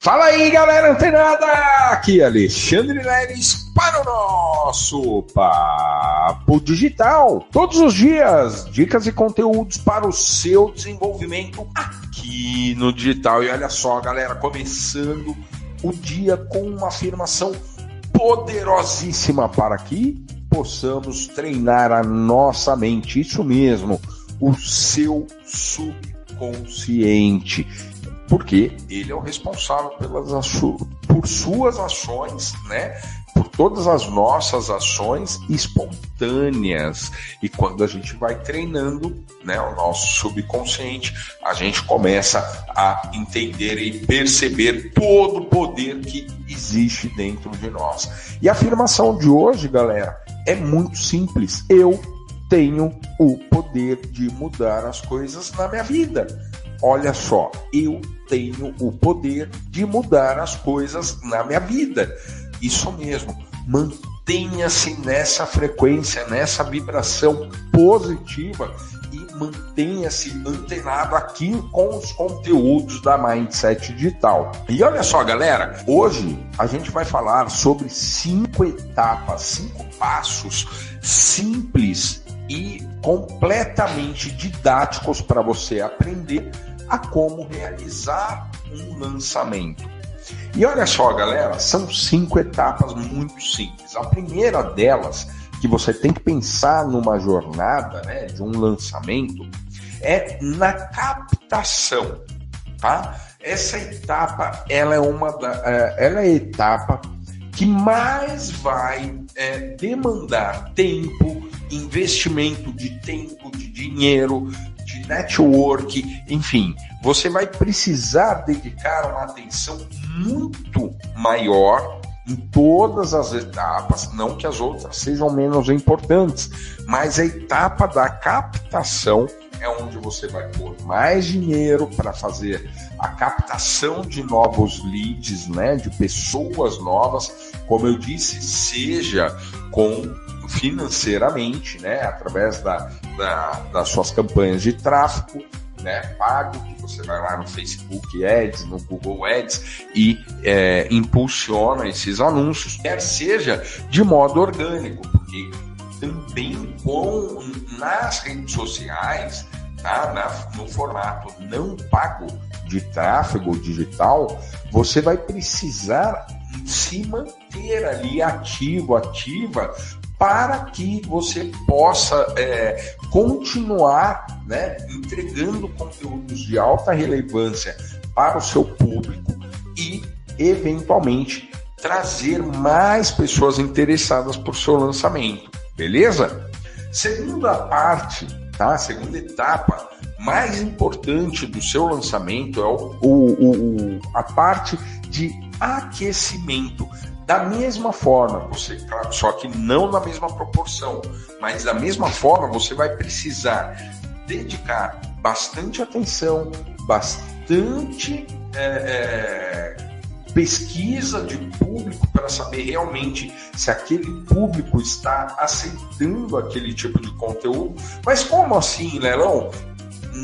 Fala aí, galera antenada! Aqui Alexandre Leves para o nosso Papo Digital. Todos os dias, dicas e conteúdos para o seu desenvolvimento aqui no digital. E olha só, galera, começando o dia com uma afirmação poderosíssima para que possamos treinar a nossa mente. Isso mesmo, o seu subconsciente porque ele é o responsável pelas por suas ações, né? Por todas as nossas ações espontâneas. E quando a gente vai treinando, né, o nosso subconsciente, a gente começa a entender e perceber todo o poder que existe dentro de nós. E a afirmação de hoje, galera, é muito simples. Eu tenho o poder de mudar as coisas na minha vida. Olha só, eu tenho o poder de mudar as coisas na minha vida. Isso mesmo, mantenha-se nessa frequência, nessa vibração positiva e mantenha-se antenado aqui com os conteúdos da Mindset Digital. E olha só, galera, hoje a gente vai falar sobre cinco etapas, cinco passos simples e completamente didáticos para você aprender a como realizar um lançamento. E olha só, galera, são cinco etapas muito simples. A primeira delas, que você tem que pensar numa jornada né, de um lançamento, é na captação, tá? Essa etapa, ela é uma da, é, ela é a etapa que mais vai é, demandar tempo, investimento de tempo, de dinheiro, de network, enfim, você vai precisar dedicar uma atenção muito maior em todas as etapas, não que as outras sejam menos importantes, mas a etapa da captação é onde você vai pôr mais dinheiro para fazer a captação de novos leads, né, de pessoas novas, como eu disse, seja com financeiramente, né, através da, da, das suas campanhas de tráfego, né, pago, que você vai lá no Facebook Ads, no Google Ads e é, impulsiona esses anúncios, quer seja de modo orgânico, porque também com, nas redes sociais, tá, na, no formato não pago de tráfego digital, você vai precisar se manter ali ativo, ativa, para que você possa é, continuar né, entregando conteúdos de alta relevância para o seu público e, eventualmente, trazer mais pessoas interessadas por seu lançamento. Beleza? Segunda parte, tá? Segunda etapa mais importante do seu lançamento é o, o, o a parte de aquecimento. Da mesma forma, você, só que não na mesma proporção, mas da mesma forma você vai precisar dedicar bastante atenção, bastante é, é, pesquisa de público para saber realmente se aquele público está aceitando aquele tipo de conteúdo. Mas como assim, Leilão?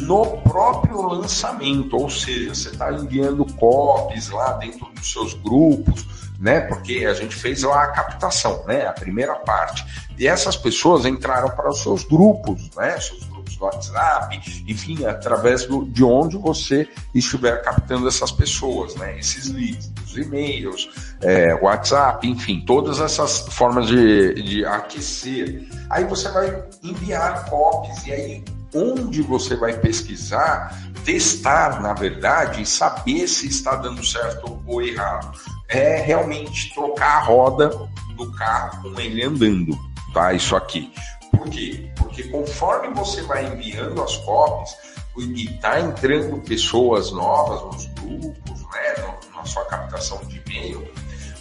No próprio lançamento, ou seja, você está enviando copies lá dentro dos seus grupos, né? Porque a gente fez lá a captação, né? A primeira parte. E essas pessoas entraram para os seus grupos, né? Seus grupos do WhatsApp, enfim, através do, de onde você estiver captando essas pessoas, né? Esses leads, os e-mails, é, WhatsApp, enfim, todas essas formas de, de aquecer. Aí você vai enviar copies e aí onde você vai pesquisar, testar, na verdade, e saber se está dando certo ou errado é realmente trocar a roda do carro com ele andando, tá? Isso aqui. Por quê? Porque conforme você vai enviando as copies e tá entrando pessoas novas nos grupos, né, na sua captação de e-mail,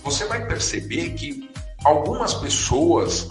você vai perceber que algumas pessoas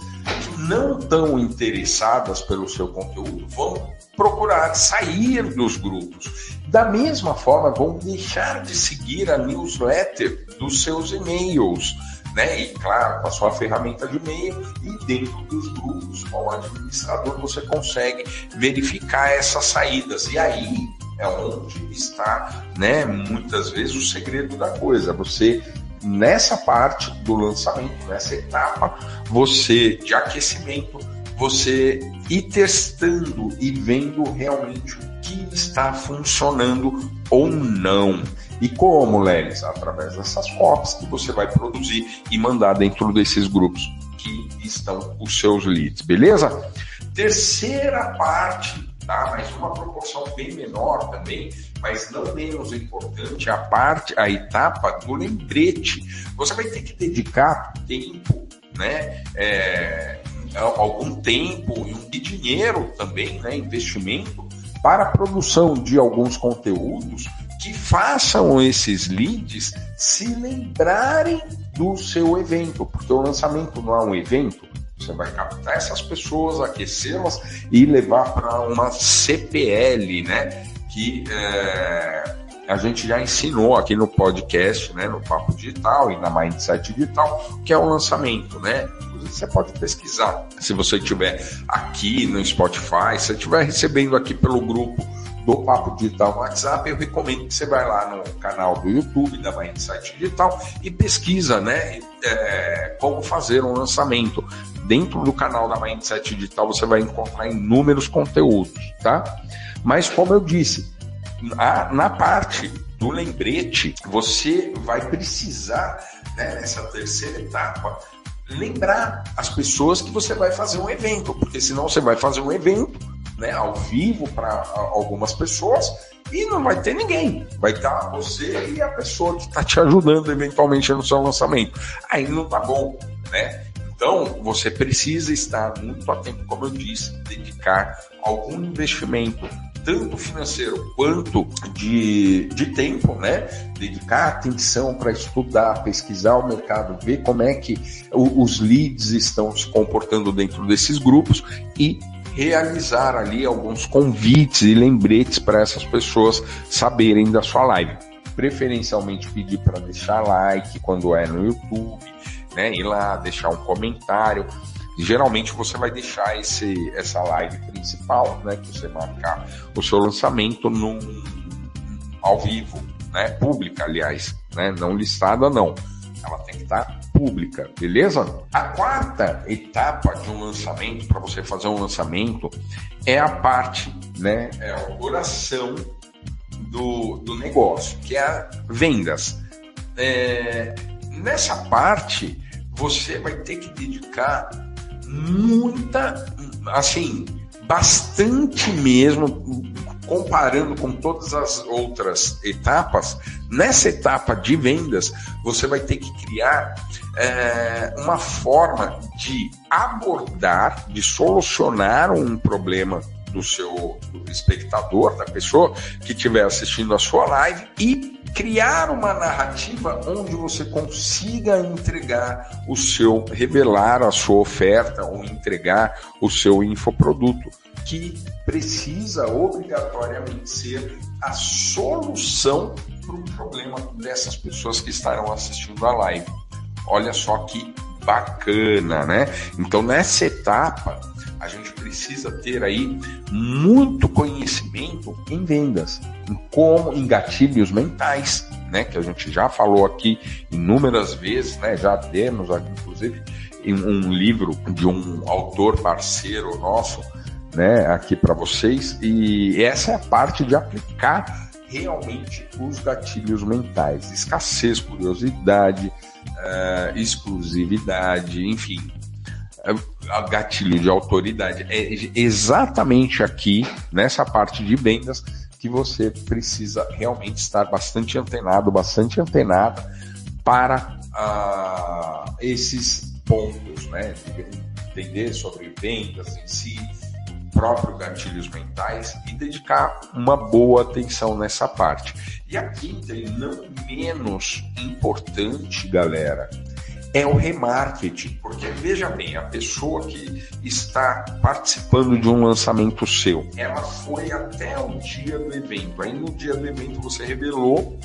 não estão interessadas pelo seu conteúdo vão procurar sair dos grupos. Da mesma forma, vão deixar de seguir a newsletter dos seus e-mails. Né? E claro, com a sua ferramenta de e-mail e dentro dos grupos, com o administrador, você consegue verificar essas saídas. E aí é onde está, né, muitas vezes o segredo da coisa. Você nessa parte do lançamento, nessa etapa, você de aquecimento, você ir testando e vendo realmente o que está funcionando ou não. E como, Lelis? Através dessas copies que você vai produzir e mandar dentro desses grupos que estão os seus leads, beleza? Terceira parte, tá? Mas uma proporção bem menor também, mas não menos importante, a parte, a etapa do lembrete. Você vai ter que dedicar tempo, né? É, algum tempo e dinheiro também, né? Investimento para a produção de alguns conteúdos que façam esses leads se lembrarem do seu evento, porque o lançamento não é um evento, você vai captar essas pessoas, aquecê-las e levar para uma CPL, né? Que é, a gente já ensinou aqui no podcast, né? No Papo Digital e na Mindset Digital, que é o lançamento, né? Você pode pesquisar. Se você estiver aqui no Spotify, se estiver recebendo aqui pelo grupo do Papo Digital no WhatsApp, eu recomendo que você vá lá no canal do YouTube da Mindset Digital e pesquisa, né? É, como fazer um lançamento. Dentro do canal da Mindset Digital você vai encontrar inúmeros conteúdos, tá? Mas como eu disse, na, na parte do lembrete, você vai precisar, né, nessa terceira etapa, lembrar as pessoas que você vai fazer um evento, porque senão você vai fazer um evento né, ao vivo para algumas pessoas e não vai ter ninguém. Vai estar você e a pessoa que está te ajudando eventualmente no seu lançamento. Aí não tá bom, né? Então, você precisa estar muito atento, como eu disse, dedicar algum investimento, tanto financeiro quanto de, de tempo, né? Dedicar atenção para estudar, pesquisar o mercado, ver como é que os leads estão se comportando dentro desses grupos e realizar ali alguns convites e lembretes para essas pessoas saberem da sua live. Preferencialmente pedir para deixar like quando é no YouTube, né? Ir lá, deixar um comentário. Geralmente você vai deixar esse, essa live principal, né? Que você marcar o seu lançamento num, ao vivo, né? Pública, aliás, né? Não listada, não. Ela tem que estar pública, beleza? A quarta etapa de um lançamento, para você fazer um lançamento, é a parte, né? É a oração do, do negócio, que é a vendas. É, nessa parte, você vai ter que dedicar muita, assim, bastante mesmo, comparando com todas as outras etapas, nessa etapa de vendas, você vai ter que criar é, uma forma de abordar, de solucionar um problema do seu do espectador, da pessoa que estiver assistindo a sua live e criar uma narrativa onde você consiga entregar o seu, revelar a sua oferta ou entregar o seu infoproduto que precisa obrigatoriamente ser a solução para o problema dessas pessoas que estarão assistindo a live. Olha só que bacana, né? Então, nessa etapa, a gente precisa ter aí muito conhecimento em vendas, em como, em gatilhos mentais, né? Que a gente já falou aqui inúmeras vezes, né? Já demos, inclusive, um livro de um autor parceiro nosso, né, aqui para vocês. E essa é a parte de aplicar realmente os gatilhos mentais: escassez, curiosidade, uh, exclusividade, enfim, gatilho de autoridade. É exatamente aqui, nessa parte de vendas, que você precisa realmente estar bastante antenado, bastante antenada para uh, esses pontos, né? Entender sobre vendas em si, próprio gatilhos mentais e dedicar uma boa atenção nessa parte. E a quinta, e não menos importante, galera, é o remarketing, porque veja bem, a pessoa que está participando de um lançamento seu, ela foi até o dia do evento, aí no dia do evento você revelou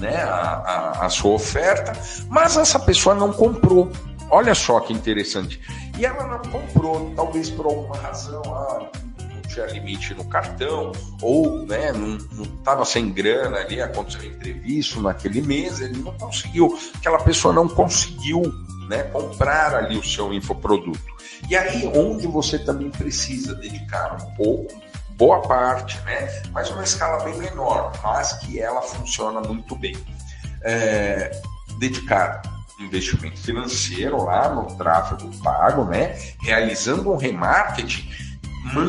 né, a, a, a sua oferta, mas essa pessoa não comprou. Olha só que interessante. E ela não comprou, talvez por alguma razão, ah, tinha limite no cartão, ou né, não estava sem grana ali, aconteceu imprevisto naquele mês, ele não conseguiu, aquela pessoa não conseguiu né, comprar ali o seu infoproduto. E aí, onde você também precisa dedicar um pouco, boa parte, né, mas uma escala bem menor, mas que ela funciona muito bem. É, dedicar investimento financeiro lá no tráfego pago, né? Realizando um remarketing,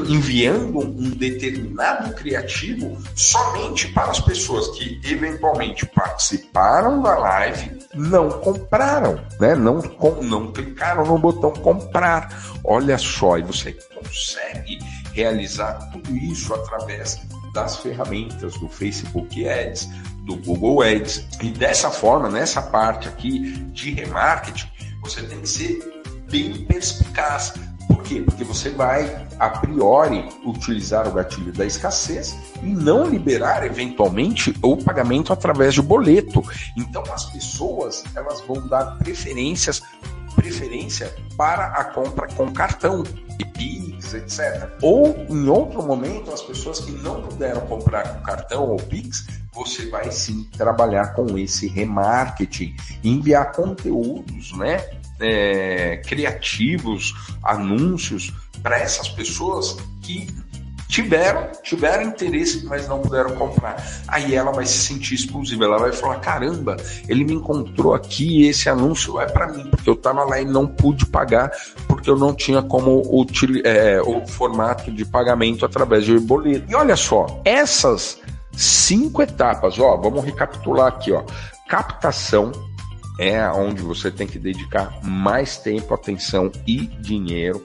enviando um determinado criativo somente para as pessoas que eventualmente participaram da live, não compraram, né? Não, não clicaram no botão comprar. Olha só, e você consegue realizar tudo isso através das ferramentas do Facebook Ads, do Google Ads. E dessa forma, nessa parte aqui de remarketing, você tem que ser bem perspicaz. Quê? Porque você vai, a priori, utilizar o gatilho da escassez e não liberar, eventualmente, o pagamento através de boleto. Então, as pessoas elas vão dar preferências preferência para a compra com cartão e Pix, etc. Ou em outro momento, as pessoas que não puderam comprar com cartão ou Pix, você vai sim trabalhar com esse remarketing, enviar conteúdos, né? É, criativos, anúncios para essas pessoas que tiveram, tiveram interesse, mas não puderam comprar. Aí ela vai se sentir exclusiva, ela vai falar: caramba, ele me encontrou aqui, esse anúncio é para mim, porque eu estava lá e não pude pagar, porque eu não tinha como é, o formato de pagamento através de boleto. E olha só, essas cinco etapas, ó, vamos recapitular aqui, ó. Captação, é onde você tem que dedicar mais tempo, atenção e dinheiro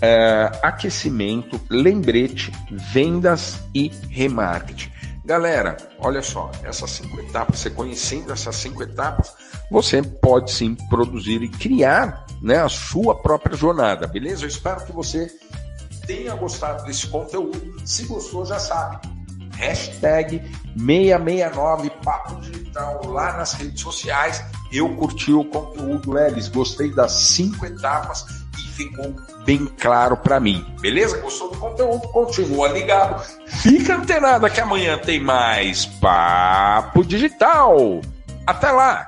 uh, aquecimento, lembrete, vendas e remarketing. Galera, olha só, essas cinco etapas, você conhecendo essas cinco etapas, você pode sim produzir e criar né, a sua própria jornada, beleza? Eu espero que você tenha gostado desse conteúdo. Se gostou, já sabe. Hashtag 669 Papo Digital lá nas redes sociais. Eu curti o conteúdo, Lelis. Gostei das cinco etapas ficou bem claro para mim. Beleza? Gostou do conteúdo? Continua ligado. Fica antenado que amanhã tem mais Papo Digital. Até lá!